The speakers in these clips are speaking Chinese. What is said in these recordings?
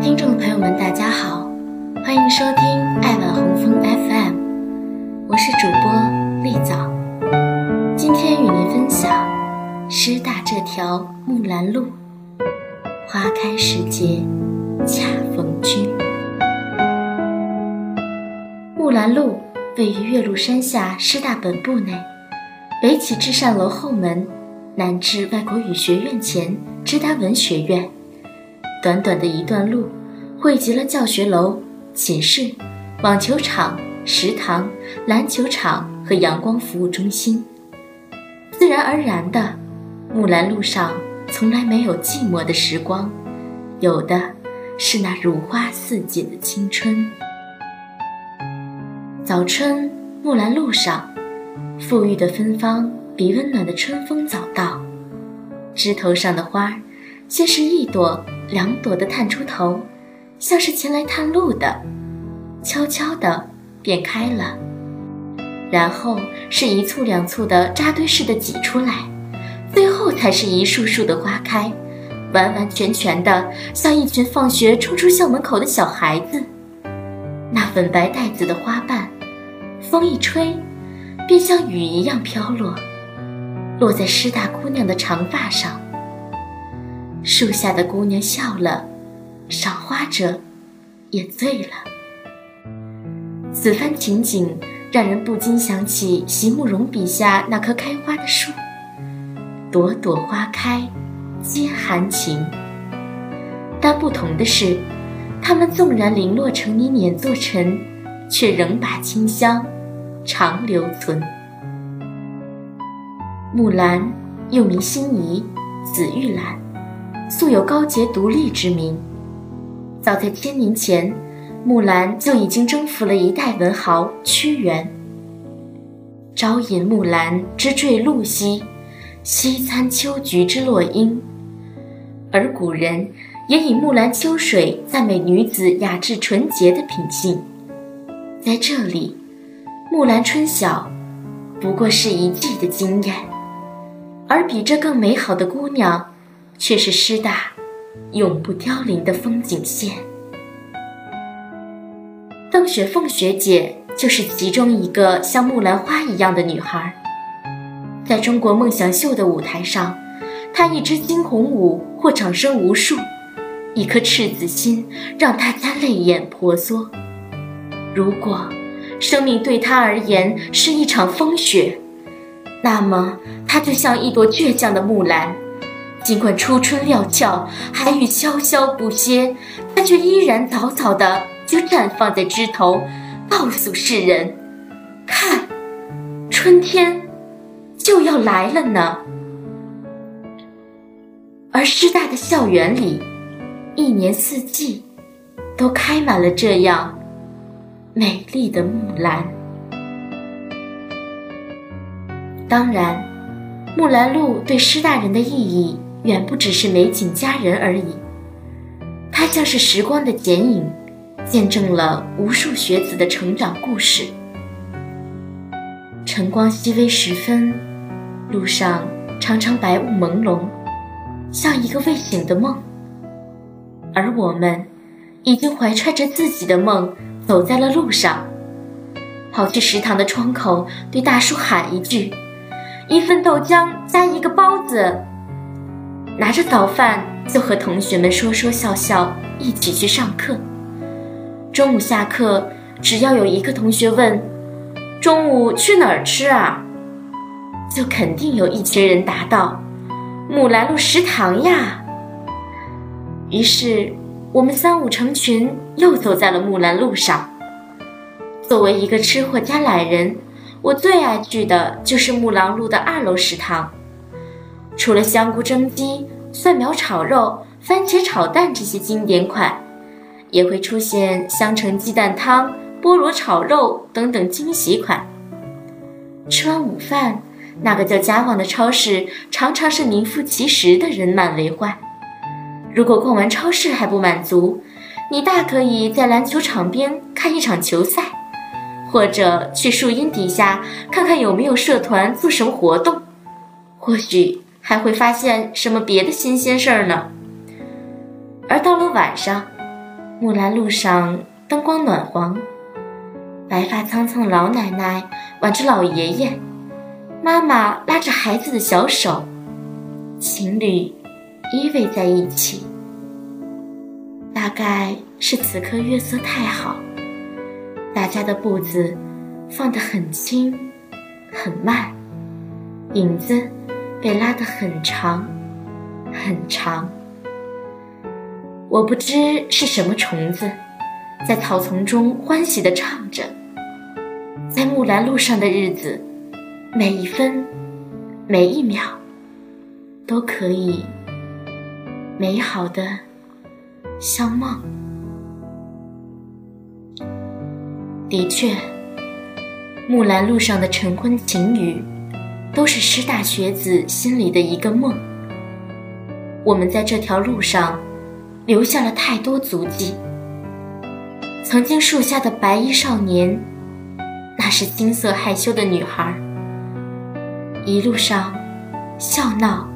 听众朋友们，大家好，欢迎收听爱晚红枫 FM，我是主播丽枣，今天与您分享师大这条木兰路，花开时节恰逢君。木兰路位于岳麓山下师大本部内，北起至善楼后门，南至外国语学院前直达文学院。短短的一段路，汇集了教学楼、寝室、网球场、食堂、篮球场和阳光服务中心。自然而然的，木兰路上从来没有寂寞的时光，有的是那如花似锦的青春。早春，木兰路上，馥郁的芬芳比温暖的春风早到，枝头上的花先是一朵。两朵的探出头，像是前来探路的，悄悄的便开了，然后是一簇两簇的扎堆似的挤出来，最后才是一束束的花开，完完全全的像一群放学冲出校门口的小孩子。那粉白带子的花瓣，风一吹，便像雨一样飘落，落在师大姑娘的长发上。树下的姑娘笑了，赏花者也醉了。此番情景让人不禁想起席慕容笔下那棵开花的树，朵朵花开，皆含情。但不同的是，它们纵然零落成泥碾作尘，却仍把清香长留存。木兰又名心怡、紫玉兰。素有高洁独立之名，早在千年前，木兰就已经征服了一代文豪屈原。朝饮木兰之坠露兮，夕餐秋菊之落英。而古人也以木兰秋水赞美女子雅致纯洁的品性。在这里，木兰春晓不过是一季的经验，而比这更美好的姑娘。却是师大永不凋零的风景线。邓雪凤学姐就是其中一个像木兰花一样的女孩。在中国梦想秀的舞台上，她一支惊鸿舞或掌声无数，一颗赤子心让大家泪眼婆娑。如果生命对她而言是一场风雪，那么她就像一朵倔强的木兰。尽管初春料峭，寒雨潇潇不歇，它却依然早早的就绽放在枝头，告诉世人：看，春天就要来了呢。而师大的校园里，一年四季都开满了这样美丽的木兰。当然，木兰路对师大人的意义。远不只是美景佳人而已，它像是时光的剪影，见证了无数学子的成长故事。晨光熹微时分，路上常常白雾朦胧，像一个未醒的梦。而我们，已经怀揣着自己的梦，走在了路上，跑去食堂的窗口，对大叔喊一句：“一份豆浆加一个包子。”拿着早饭就和同学们说说笑笑，一起去上课。中午下课，只要有一个同学问：“中午去哪儿吃啊？”就肯定有一群人答道：“木兰路食堂呀。”于是我们三五成群又走在了木兰路上。作为一个吃货加懒人，我最爱去的就是木兰路的二楼食堂。除了香菇蒸鸡、蒜苗炒肉、番茄炒蛋这些经典款，也会出现香橙鸡蛋汤、菠萝炒肉等等惊喜款。吃完午饭，那个叫家旺的超市常常是名副其实的人满为患。如果逛完超市还不满足，你大可以在篮球场边看一场球赛，或者去树荫底下看看有没有社团做什么活动，或许。还会发现什么别的新鲜事儿呢？而到了晚上，木兰路上灯光暖黄，白发苍苍的老奶奶挽着老爷爷，妈妈拉着孩子的小手，情侣依偎在一起。大概是此刻月色太好，大家的步子放得很轻，很慢，影子被拉得很长，很长。我不知是什么虫子，在草丛中欢喜地唱着。在木兰路上的日子，每一分，每一秒，都可以美好的。相梦，的确，木兰路上的晨昏晴雨，都是师大学子心里的一个梦。我们在这条路上留下了太多足迹。曾经树下的白衣少年，那是青涩害羞的女孩，一路上笑闹、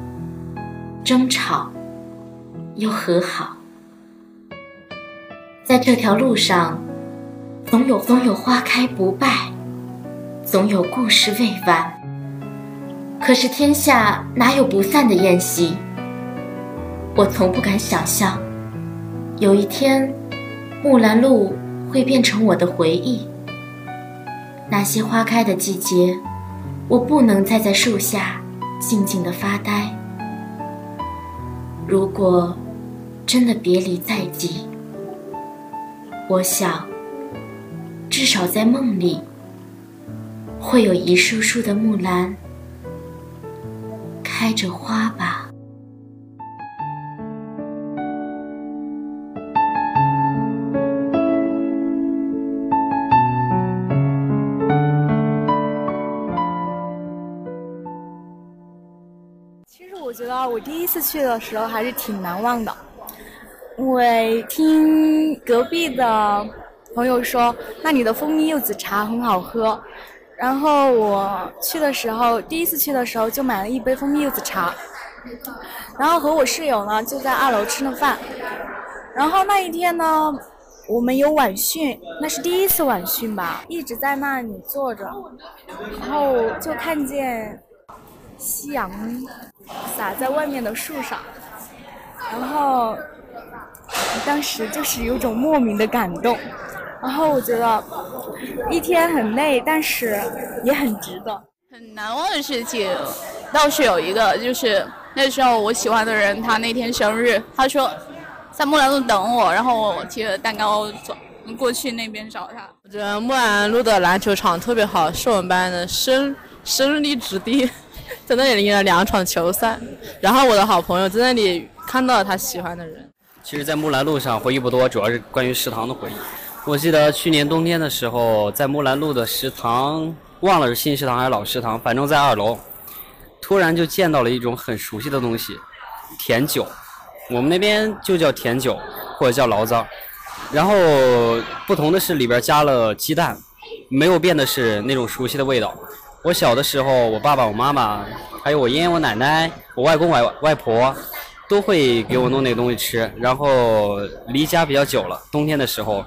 争吵，又和好。在这条路上，总有总有花开不败，总有故事未完。可是天下哪有不散的宴席？我从不敢想象，有一天，木兰路会变成我的回忆。那些花开的季节，我不能再在树下静静的发呆。如果真的别离在即，我想，至少在梦里，会有一束束的木兰开着花吧。其实我觉得，我第一次去的时候还是挺难忘的。因为听隔壁的朋友说，那里的蜂蜜柚子茶很好喝，然后我去的时候，第一次去的时候就买了一杯蜂蜜柚子茶，然后和我室友呢就在二楼吃了饭，然后那一天呢，我们有晚训，那是第一次晚训吧，一直在那里坐着，然后就看见夕阳洒在外面的树上，然后。当时就是有种莫名的感动，然后我觉得一天很累，但是也很值得。很难忘的事情倒是有一个，就是那时候我喜欢的人他那天生日，他说在木兰路等我，然后我提着蛋糕走过去那边找他。我觉得木兰路的篮球场特别好，是我们班的生生力之地，在那里赢了两场球赛，然后我的好朋友在那里看到了他喜欢的人。其实，在木兰路上回忆不多，主要是关于食堂的回忆。我记得去年冬天的时候，在木兰路的食堂，忘了是新食堂还是老食堂，反正在二楼，突然就见到了一种很熟悉的东西——甜酒。我们那边就叫甜酒，或者叫醪糟。然后不同的是里边加了鸡蛋，没有变的是那种熟悉的味道。我小的时候，我爸爸、我妈妈，还有我爷爷、我奶奶、我外公、外外婆。都会给我弄那个东西吃，然后离家比较久了，冬天的时候，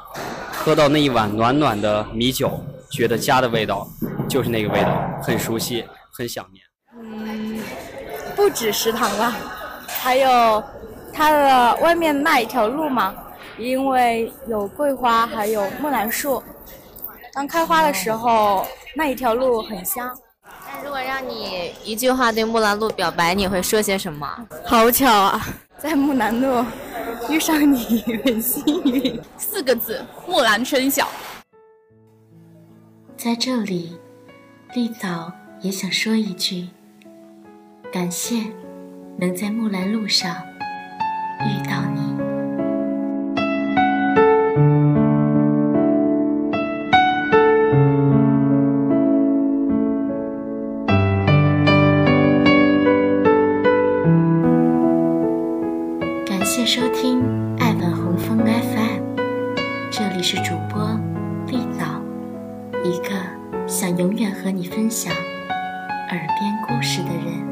喝到那一碗暖暖的米酒，觉得家的味道就是那个味道，很熟悉，很想念。嗯，不止食堂了，还有它的外面那一条路嘛，因为有桂花，还有木兰树，当开花的时候，那一条路很香。那如果让你一句话对木兰路表白，你会说些什么？好巧啊，在木兰路遇上你，很幸运。四个字：木兰春晓。在这里，丽藻也想说一句：感谢能在木兰路上遇到你。收听爱本红枫 FM，这里是主播丽藻，一个想永远和你分享耳边故事的人。